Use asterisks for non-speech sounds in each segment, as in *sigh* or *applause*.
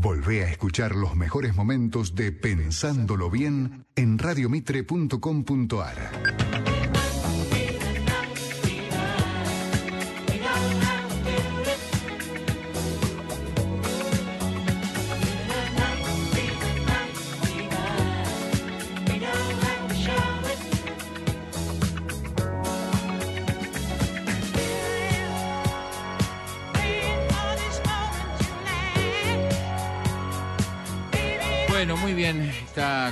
Volvé a escuchar los mejores momentos de Pensándolo Bien en radiomitre.com.ar.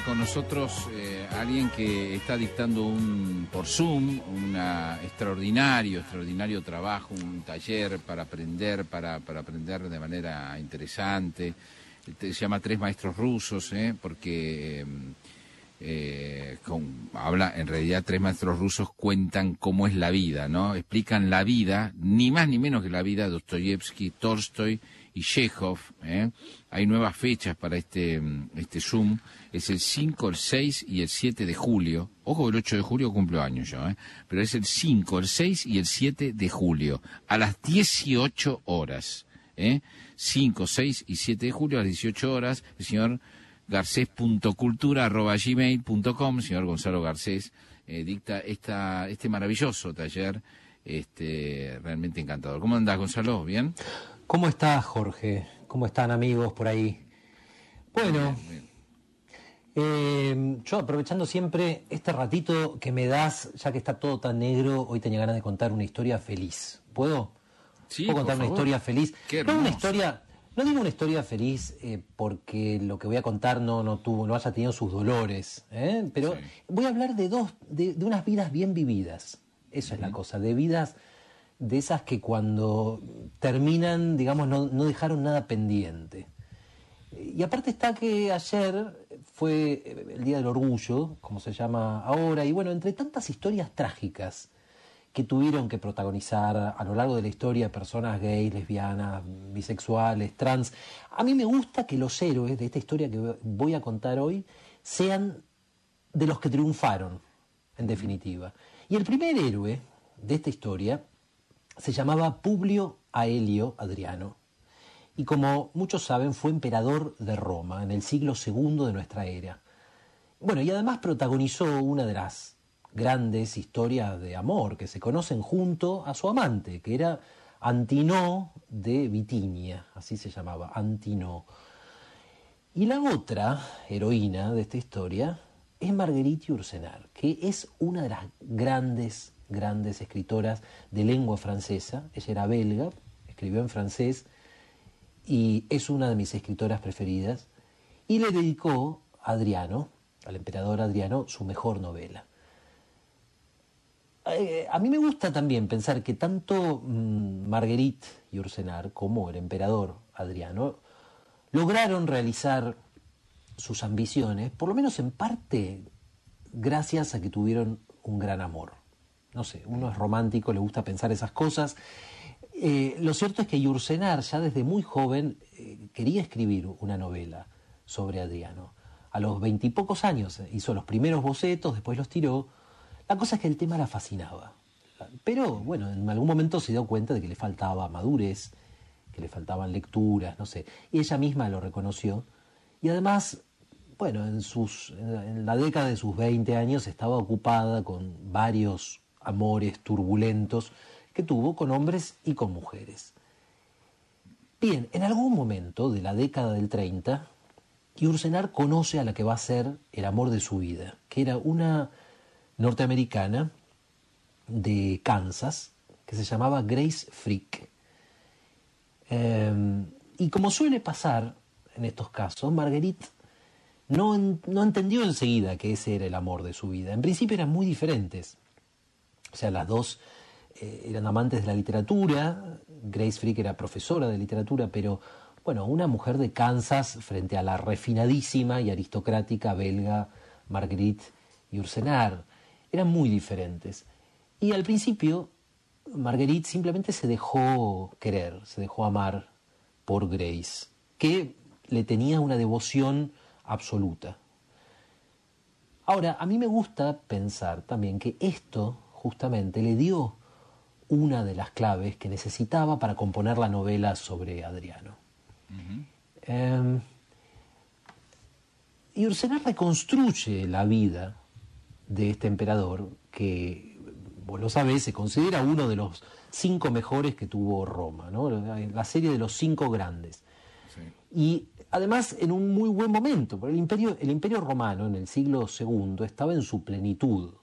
Con nosotros eh, alguien que está dictando un por Zoom un extraordinario, extraordinario trabajo, un taller para aprender, para, para aprender de manera interesante. Se llama Tres Maestros Rusos, ¿eh? porque eh, habla, en realidad Tres Maestros Rusos cuentan cómo es la vida, ¿no? Explican la vida, ni más ni menos que la vida de Dostoyevsky, Tolstoy y Chekhov. ¿eh? Hay nuevas fechas para este, este Zoom. Es el 5, el 6 y el 7 de julio. Ojo, el 8 de julio cumplo años yo, ¿eh? pero es el 5, el 6 y el 7 de julio, a las 18 horas. ¿eh? 5, 6 y 7 de julio a las 18 horas. El señor garcés.cultura.gmail.com, señor Gonzalo Garcés, eh, dicta esta, este maravilloso taller, este, realmente encantador. ¿Cómo andás, Gonzalo? ¿Bien? ¿Cómo estás, Jorge? ¿Cómo están amigos por ahí? Bueno, eh, yo aprovechando siempre este ratito que me das, ya que está todo tan negro, hoy tenía ganas de contar una historia feliz. ¿Puedo? Sí, ¿Puedo contar una historia feliz? no una historia, no digo una historia feliz eh, porque lo que voy a contar no, no tuvo, no haya tenido sus dolores, ¿eh? pero voy a hablar de dos, de, unas vidas bien vividas. Eso es la cosa, de vidas de esas que cuando terminan, digamos, no, dejaron nada pendiente. Y aparte está que ayer fue el Día del Orgullo, como se llama ahora, y bueno, entre tantas historias trágicas que tuvieron que protagonizar a lo largo de la historia personas gays, lesbianas, bisexuales, trans, a mí me gusta que los héroes de esta historia que voy a contar hoy sean de los que triunfaron, en definitiva. Y el primer héroe de esta historia se llamaba Publio Aelio Adriano y como muchos saben fue emperador de Roma en el siglo II de nuestra era. Bueno, y además protagonizó una de las grandes historias de amor que se conocen junto a su amante, que era Antinó de Bitinia, así se llamaba, Antinó. Y la otra heroína de esta historia es Marguerite Ursenar, que es una de las grandes grandes escritoras de lengua francesa. Ella era belga, escribió en francés y es una de mis escritoras preferidas. Y le dedicó a Adriano, al emperador Adriano, su mejor novela. Eh, a mí me gusta también pensar que tanto mm, Marguerite y Ursenar como el emperador Adriano lograron realizar sus ambiciones, por lo menos en parte gracias a que tuvieron un gran amor no sé, uno es romántico, le gusta pensar esas cosas. Eh, lo cierto es que Yursenar ya desde muy joven eh, quería escribir una novela sobre Adriano. A los veintipocos años eh, hizo los primeros bocetos, después los tiró. La cosa es que el tema la fascinaba. Pero bueno, en algún momento se dio cuenta de que le faltaba madurez, que le faltaban lecturas, no sé. Y ella misma lo reconoció. Y además, bueno, en, sus, en la década de sus 20 años estaba ocupada con varios amores turbulentos que tuvo con hombres y con mujeres. Bien, en algún momento de la década del 30, Ursenar conoce a la que va a ser el amor de su vida, que era una norteamericana de Kansas, que se llamaba Grace Frick. Em, y como suele pasar en estos casos, Marguerite no, no entendió enseguida que ese era el amor de su vida. En principio eran muy diferentes. O sea, las dos eh, eran amantes de la literatura, Grace Frick era profesora de literatura, pero bueno, una mujer de Kansas frente a la refinadísima y aristocrática belga Marguerite Ursenar. Eran muy diferentes. Y al principio, Marguerite simplemente se dejó querer, se dejó amar por Grace, que le tenía una devoción absoluta. Ahora, a mí me gusta pensar también que esto justamente le dio una de las claves que necesitaba para componer la novela sobre Adriano. Eh, y Ursenar reconstruye la vida de este emperador que, vos lo sabés, se considera uno de los cinco mejores que tuvo Roma, ¿no? la serie de los cinco grandes. Y además en un muy buen momento, porque el imperio, el imperio romano en el siglo II estaba en su plenitud,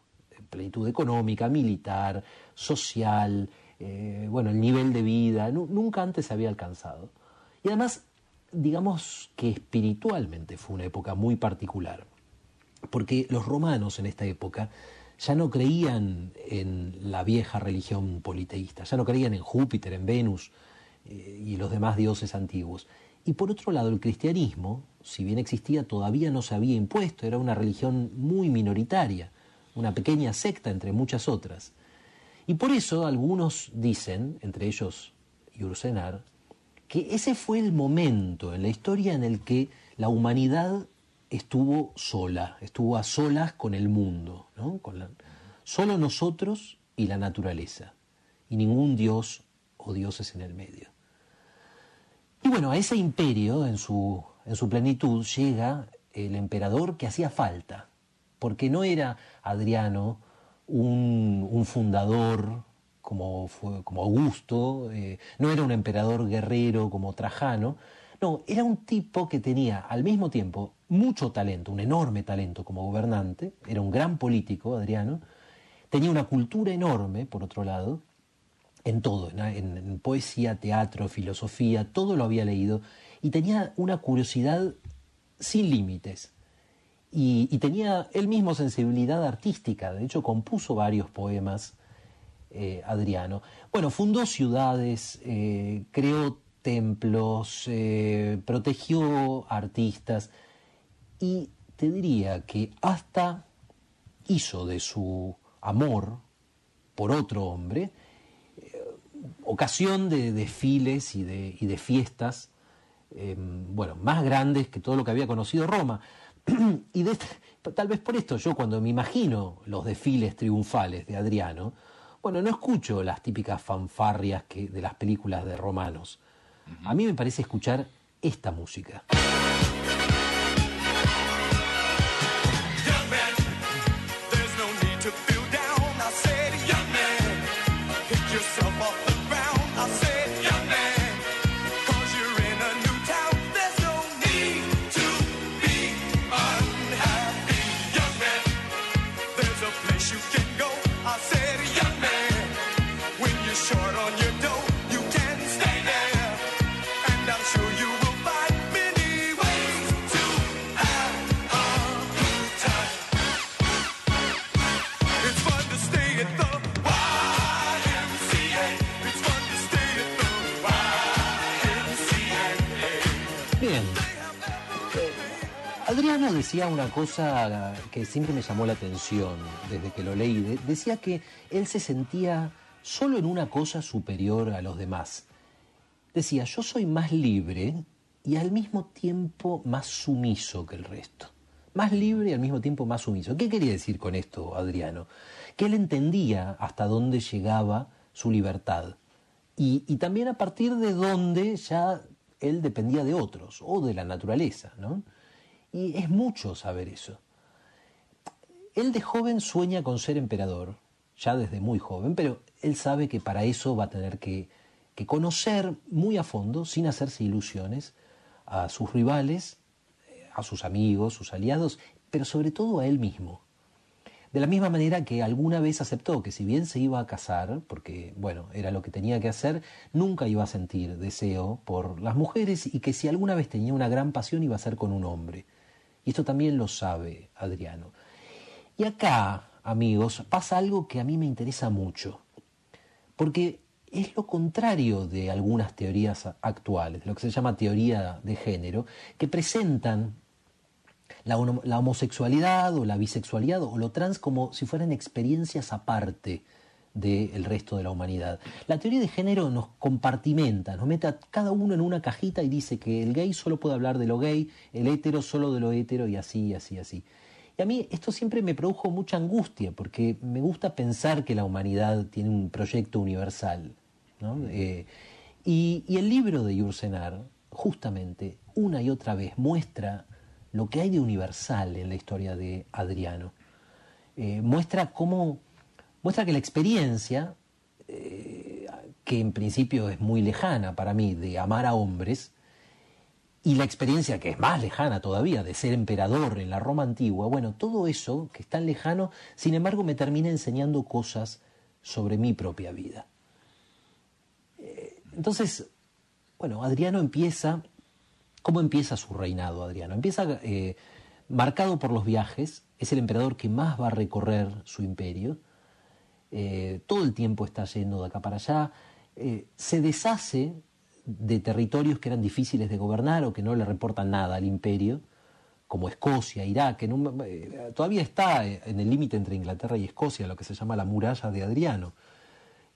plenitud económica, militar, social, eh, bueno, el nivel de vida, nunca antes se había alcanzado. Y además, digamos que espiritualmente fue una época muy particular, porque los romanos en esta época ya no creían en la vieja religión politeísta, ya no creían en Júpiter, en Venus eh, y los demás dioses antiguos. Y por otro lado, el cristianismo, si bien existía, todavía no se había impuesto, era una religión muy minoritaria, una pequeña secta entre muchas otras. Y por eso algunos dicen, entre ellos Yursenar, que ese fue el momento en la historia en el que la humanidad estuvo sola, estuvo a solas con el mundo, ¿no? solo nosotros y la naturaleza, y ningún dios o dioses en el medio. Y bueno, a ese imperio, en su, en su plenitud, llega el emperador que hacía falta, porque no era Adriano un, fundador como, como Augusto, eh, no era un emperador guerrero como Trajano, no, era un tipo que tenía al mismo tiempo mucho talento, un enorme talento como gobernante, era un gran político, Adriano, tenía una cultura enorme, por otro lado, en todo, en, poesía, teatro, filosofía, todo lo había leído y tenía una curiosidad sin límites. Y, tenía él mismo sensibilidad artística, de hecho compuso varios poemas, eh, Adriano. Bueno, fundó ciudades, eh, creó templos, eh, protegió artistas y te diría que hasta hizo de su amor por otro hombre, ocasión de desfiles y de, y de fiestas, bueno, más grandes que todo lo que había conocido Roma. *clears throat* y de, tal vez por esto yo cuando me imagino los desfiles triunfales de Adriano, bueno, no escucho las típicas fanfarrias que, de las películas de romanos. A mí me parece escuchar esta música. Adriano decía una cosa que siempre me llamó la atención desde que lo leí. Decía que él se sentía solo en una cosa superior a los demás. Decía, yo soy más libre y al mismo tiempo más sumiso que el resto. Más libre y al mismo tiempo más sumiso. ¿Qué quería decir con esto, Adriano? Que él entendía hasta dónde llegaba su libertad y, y también a partir de dónde ya él dependía de otros o de la naturaleza, ¿no? Y es mucho saber eso. Él de joven sueña con ser emperador, ya desde muy joven, pero él sabe que para eso va a tener que, conocer muy a fondo, sin hacerse ilusiones, a sus rivales, a sus amigos, sus aliados, pero sobre todo a él mismo. De la misma manera que alguna vez aceptó que si bien se iba a casar, porque bueno, era lo que tenía que hacer, nunca iba a sentir deseo por las mujeres y que si alguna vez tenía una gran pasión iba a ser con un hombre. Y esto también lo sabe Adriano. Y acá, amigos, pasa algo que a mí me interesa mucho, porque es lo contrario de algunas teorías actuales, lo que se llama teoría de género, que presentan la, homosexualidad o la bisexualidad o lo trans como si fueran experiencias aparte del resto de la humanidad. La teoría de género nos compartimenta, nos mete a cada uno en una cajita y dice que el gay solo puede hablar de lo gay, el hetero solo de lo hetero y así, así, así. Y a mí esto siempre me produjo mucha angustia porque me gusta pensar que la humanidad tiene un proyecto universal. Eh, y, el libro de Yursenar, justamente una y otra vez muestra lo que hay de universal en la historia de Adriano. Eh, muestra cómo, muestra que la experiencia, eh, que en principio es muy lejana para mí, de amar a hombres, y la experiencia que es más lejana todavía de ser emperador en la Roma antigua, bueno, todo eso que es tan lejano, sin embargo me termina enseñando cosas sobre mi propia vida. Eh, entonces, bueno, Adriano empieza, ¿cómo empieza su reinado Adriano? Empieza eh, marcado por los viajes, es el emperador que más va a recorrer su imperio, eh, todo el tiempo está yendo de acá para allá, se deshace de territorios que eran difíciles de gobernar o que no le reportan nada al imperio, como Escocia, Irak, eh, todavía está en el límite entre Inglaterra y Escocia, lo que se llama la muralla de Adriano.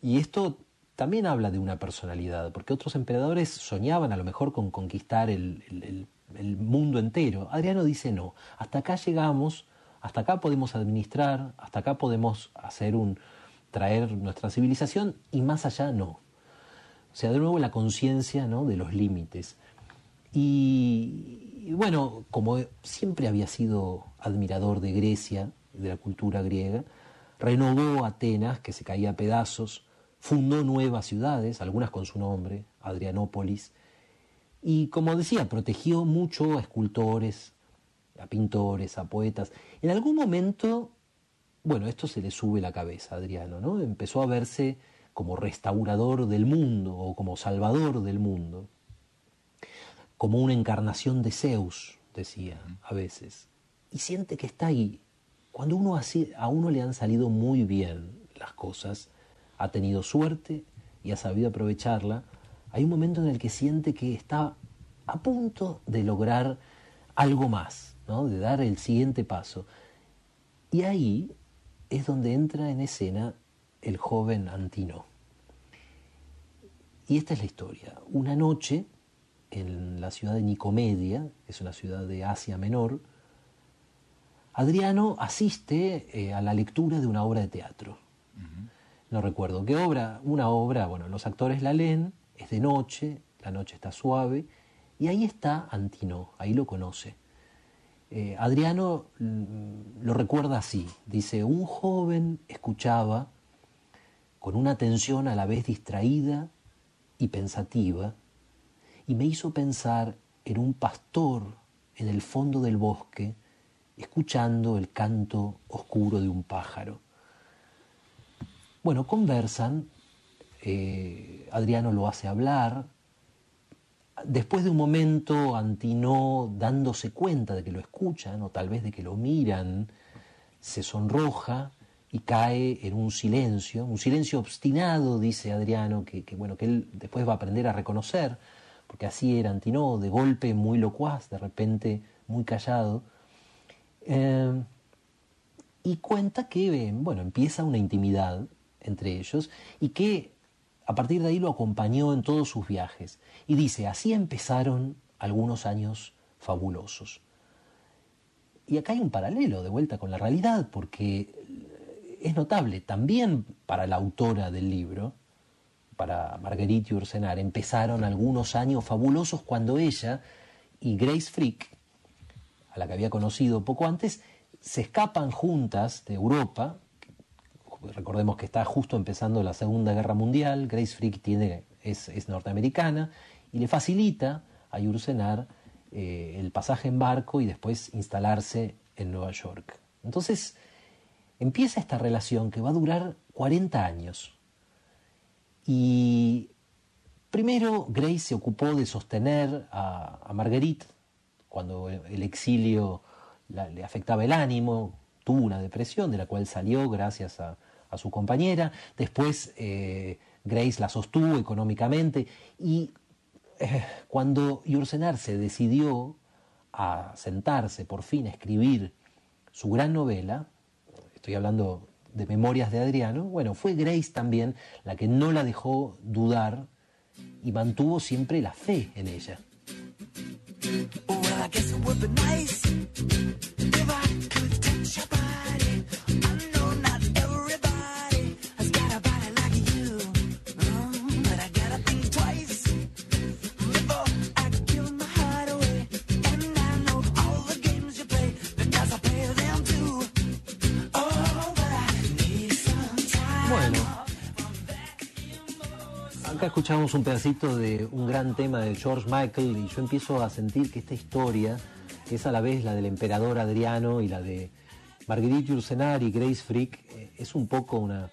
Y esto también habla de una personalidad, porque otros emperadores soñaban a lo mejor con conquistar el, el mundo entero. Adriano dice no, hasta acá llegamos, hasta acá podemos administrar, hasta acá podemos hacer un traer nuestra civilización y más allá no. O sea, de nuevo la conciencia ¿no? de los límites. Y, bueno, como siempre había sido admirador de Grecia, de la cultura griega, renovó Atenas, que se caía a pedazos, fundó nuevas ciudades, algunas con su nombre, Adrianópolis, y como decía, protegió mucho a escultores, a pintores, a poetas. En algún momento, bueno, esto se le sube la cabeza a Adriano, ¿no? Empezó a verse como restaurador del mundo o como salvador del mundo, como una encarnación de Zeus, decía a veces, y siente que está ahí. Cuando uno así, a uno le han salido muy bien las cosas, ha tenido suerte y ha sabido aprovecharla, hay un momento en el que siente que está a punto de lograr algo más, ¿no? de dar el siguiente paso. Y ahí es donde entra en escena el joven Antino. Y esta es la historia. Una noche, en la ciudad de Nicomedia, que es una ciudad de Asia Menor, Adriano asiste eh, a la lectura de una obra de teatro. No recuerdo qué obra, una obra, bueno, los actores la leen, es de noche, la noche está suave, y ahí está Antino, ahí lo conoce. Eh, Adriano mm, lo recuerda así, dice, un joven escuchaba con una atención a la vez distraída y pensativa, y me hizo pensar en un pastor en el fondo del bosque, escuchando el canto oscuro de un pájaro. Bueno, conversan, eh, Adriano lo hace hablar, después de un momento Antino dándose cuenta de que lo escuchan o tal vez de que lo miran, se sonroja y cae en un silencio, un silencio obstinado, dice Adriano, que, bueno, que él después va a aprender a reconocer, porque así era Antino, de golpe muy locuaz, de repente muy callado. Eh, y cuenta que, bueno, empieza una intimidad entre ellos y que a partir de ahí lo acompañó en todos sus viajes. Y dice, así empezaron algunos años fabulosos. Y acá hay un paralelo de vuelta con la realidad, porque es notable también para la autora del libro, para Marguerite Ursenar, empezaron algunos años fabulosos cuando ella y Grace Frick, a la que había conocido poco antes, se escapan juntas de Europa. Recordemos que está justo empezando la Segunda Guerra Mundial, Grace Frick tiene, es, norteamericana y le facilita a Ursenar eh, el pasaje en barco y después instalarse en Nueva York. Entonces, empieza esta relación que va a durar 40 años. Y primero Grace se ocupó de sostener a, Marguerite cuando el exilio le afectaba el ánimo, tuvo una depresión de la cual salió gracias a, su compañera. Después eh, Grace la sostuvo económicamente y eh, cuando Yursenar se decidió a sentarse por fin a escribir su gran novela, estoy hablando de Memorias de Adriano, bueno, fue Grace también la que no la dejó dudar y mantuvo siempre la fe en ella. Acá escuchamos un pedacito de un gran tema de George Michael y yo empiezo a sentir que esta historia es a la vez la del emperador Adriano y la de Marguerite Yourcenar y Grace Frick, eh, es un poco una,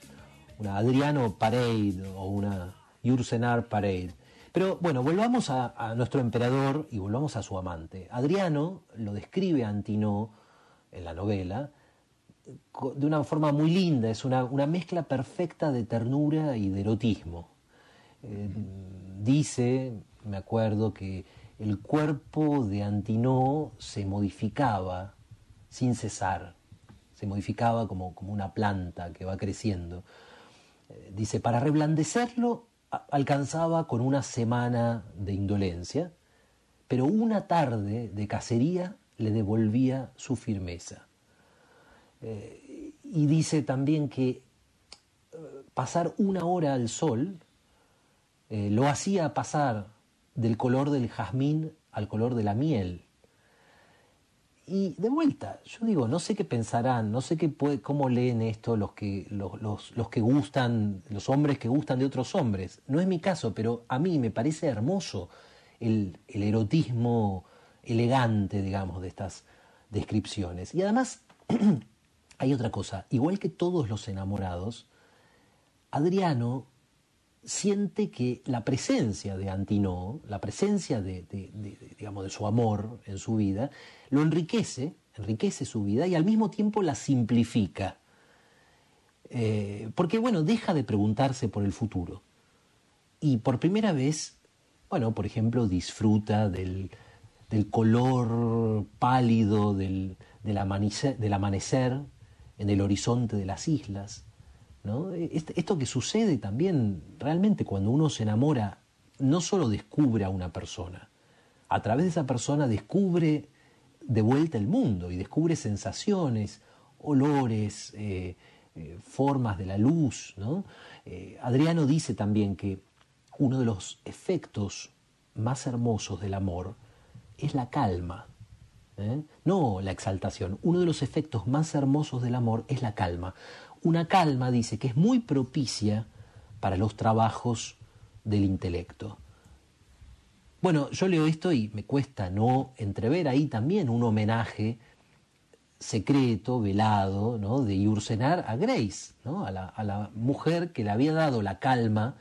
una Adriano Parade o una Yourcenar Parade. Pero bueno, volvamos a, nuestro emperador y volvamos a su amante. Adriano lo describe a Antino en la novela de una forma muy linda, es una, mezcla perfecta de ternura y de erotismo. Eh, dice, me acuerdo, que el cuerpo de Antino se modificaba sin cesar, se modificaba como, como una planta que va creciendo. Eh, dice, para reblandecerlo alcanzaba con una semana de indolencia, pero una tarde de cacería le devolvía su firmeza. Eh, y dice también que pasar una hora al sol lo hacía pasar del color del jazmín al color de la miel. Y de vuelta, yo digo, no sé qué pensarán, no sé qué puede, cómo leen esto los que, los, los, que gustan, los hombres que gustan de otros hombres. No es mi caso, pero a mí me parece hermoso el erotismo elegante, digamos, de estas descripciones. Y además, *clears throat* hay otra cosa, igual que todos los enamorados, Adriano siente que la presencia de Antino, la presencia de, digamos, de su amor en su vida, lo enriquece, enriquece su vida y al mismo tiempo la simplifica. Eh, porque, bueno, deja de preguntarse por el futuro. Y por primera vez, bueno, por ejemplo, disfruta del, color pálido del, del amanecer en el horizonte de las islas esto que sucede también realmente cuando uno se enamora, no solo descubre a una persona, a través de esa persona descubre de vuelta el mundo y descubre sensaciones, olores, eh, eh, formas de la luz. Eh, Adriano dice también que uno de los efectos más hermosos del amor es la calma, no la exaltación. Uno de los efectos más hermosos del amor es la calma una calma, dice, que es muy propicia para los trabajos del intelecto. Bueno, yo leo esto y me cuesta no entrever ahí también un homenaje secreto, velado, de Yursenar a Grace, ¿no? a, la, mujer que le había dado la calma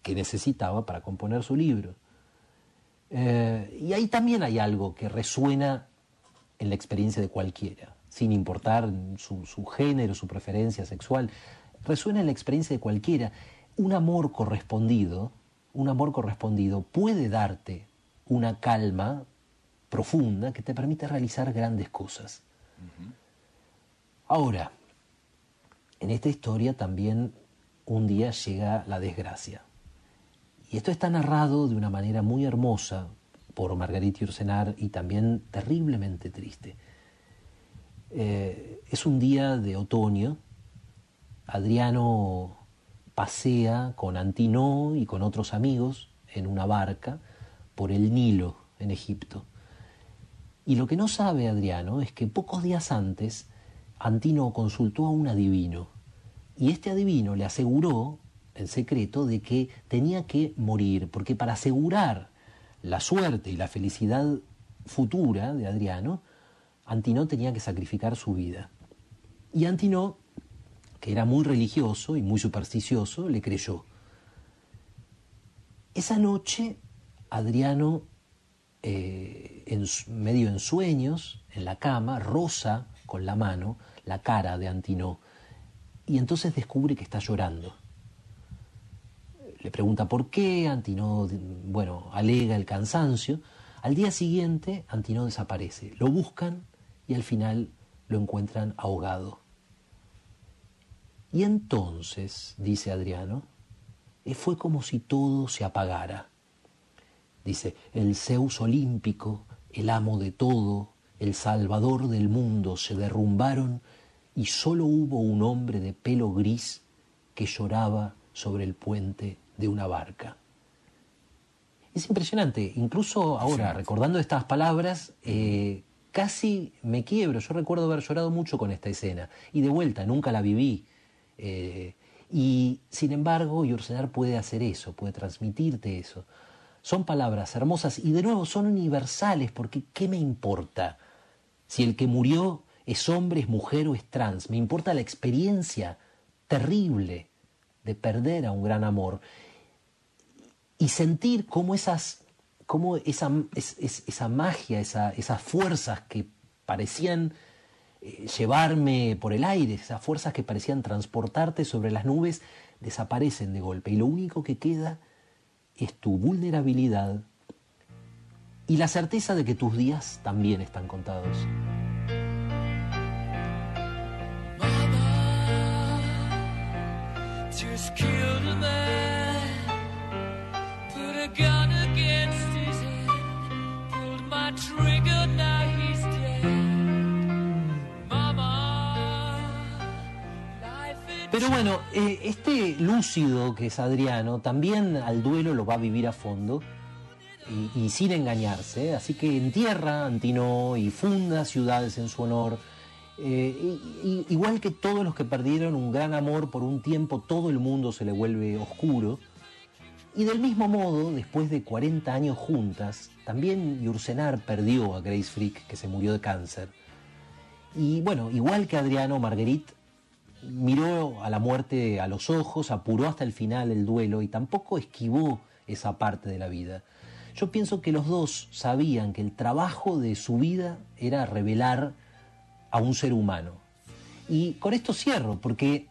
que necesitaba para componer su libro. Eh, y ahí también hay algo que resuena en la experiencia de cualquiera sin importar su, género, su preferencia sexual, resuena en la experiencia de cualquiera. Un amor correspondido, un amor correspondido puede darte una calma profunda que te permite realizar grandes cosas. Ahora, en esta historia también un día llega la desgracia. Y esto está narrado de una manera muy hermosa por Margarita Ursenar y también terriblemente triste. Eh, es un día de otoño. Adriano pasea con Antino y con otros amigos en una barca por el Nilo en Egipto. Y lo que no sabe Adriano es que pocos días antes Antino consultó a un adivino y este adivino le aseguró en secreto de que tenía que morir, porque para asegurar la suerte y la felicidad futura de Adriano, Antino tenía que sacrificar su vida. Y Antino, que era muy religioso y muy supersticioso, le creyó. Esa noche, Adriano, eh, medio en sueños, en la cama, roza con la mano la cara de Antino y entonces descubre que está llorando. Le pregunta por qué, Antino, bueno, alega el cansancio. Al día siguiente, Antino desaparece. Lo buscan y al final lo encuentran ahogado. Y entonces, dice Adriano, eh, fue como si todo se apagara. Dice, el Zeus olímpico, el amo de todo, el salvador del mundo, se derrumbaron y solo hubo un hombre de pelo gris que lloraba sobre el puente de una barca. Es impresionante, incluso ahora, recordando estas palabras, eh, casi me quiebro. Yo recuerdo haber llorado mucho con esta escena. Y de vuelta, nunca la viví. Eh, Y sin embargo, Yursenar puede hacer eso, puede transmitirte eso. Son palabras hermosas y de nuevo son universales porque ¿qué me importa? Si el que murió es hombre, es mujer o es trans. Me importa la experiencia terrible de perder a un gran amor y sentir cómo esas, cómo esa, esa magia, esas fuerzas que parecían eh, llevarme por el aire, esas fuerzas que parecían transportarte sobre las nubes, desaparecen de golpe y lo único que queda es tu vulnerabilidad y la certeza de que tus días también están contados. Pero bueno, eh, este lúcido que es Adriano también al duelo lo va a vivir a fondo y, sin engañarse, así que entierra Antino y funda ciudades en su honor. Eh, igual que todos los que perdieron un gran amor por un tiempo, todo el mundo se le vuelve oscuro. Y del mismo modo, después de 40 años juntas, también Yursenar perdió a Grace Frick, que se murió de cáncer. Y bueno, igual que Adriano, Marguerite miró a la muerte a los ojos, apuró hasta el final el duelo y tampoco esquivó esa parte de la vida. Yo pienso que los dos sabían que el trabajo de su vida era revelar a un ser humano. Y con esto cierro, porque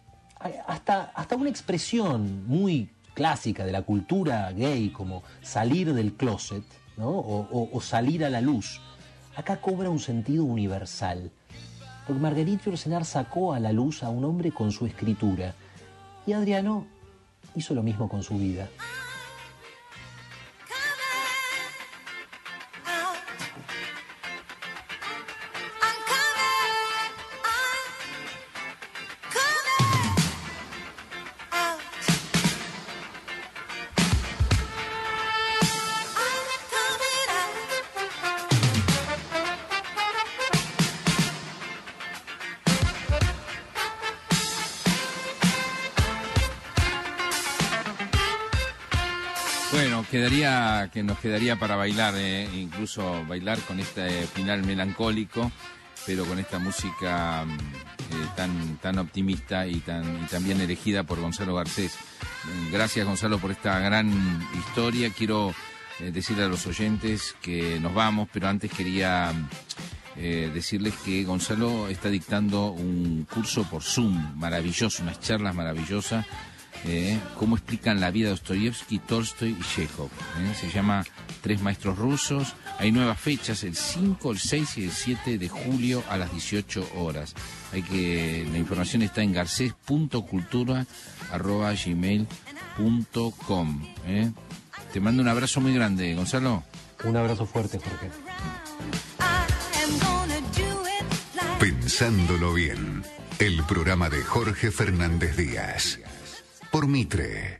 hasta, hasta una expresión muy clásica de la cultura gay como salir del closet o, o salir a la luz, acá cobra un sentido universal porque Marguerite Yourcenar sacó a la luz a un hombre con su escritura y Adriano hizo lo mismo con su vida. Que nos quedaría para bailar, eh, incluso bailar con este final melancólico, pero con esta música mm, eh, tan, tan optimista y tan, y también elegida por Gonzalo Garcés. Gracias Gonzalo por esta gran historia. Quiero eh, decirle a los oyentes que nos vamos, pero antes quería decirles que Gonzalo está dictando un curso por Zoom maravilloso, unas charlas maravillosas eh, cómo explican la vida de Dostoyevsky, Tolstoy y Chekhov. Eh. Se llama Tres Maestros Rusos. Hay nuevas fechas, el 5, el 6 y el 7 de julio a las 18 horas. Hay que, la información está en garcés.cultura.gmail.com. Eh. Te mando un abrazo muy grande, Gonzalo. Un abrazo fuerte, Jorge. Pensándolo bien, el programa de Jorge Fernández Díaz por Mitre.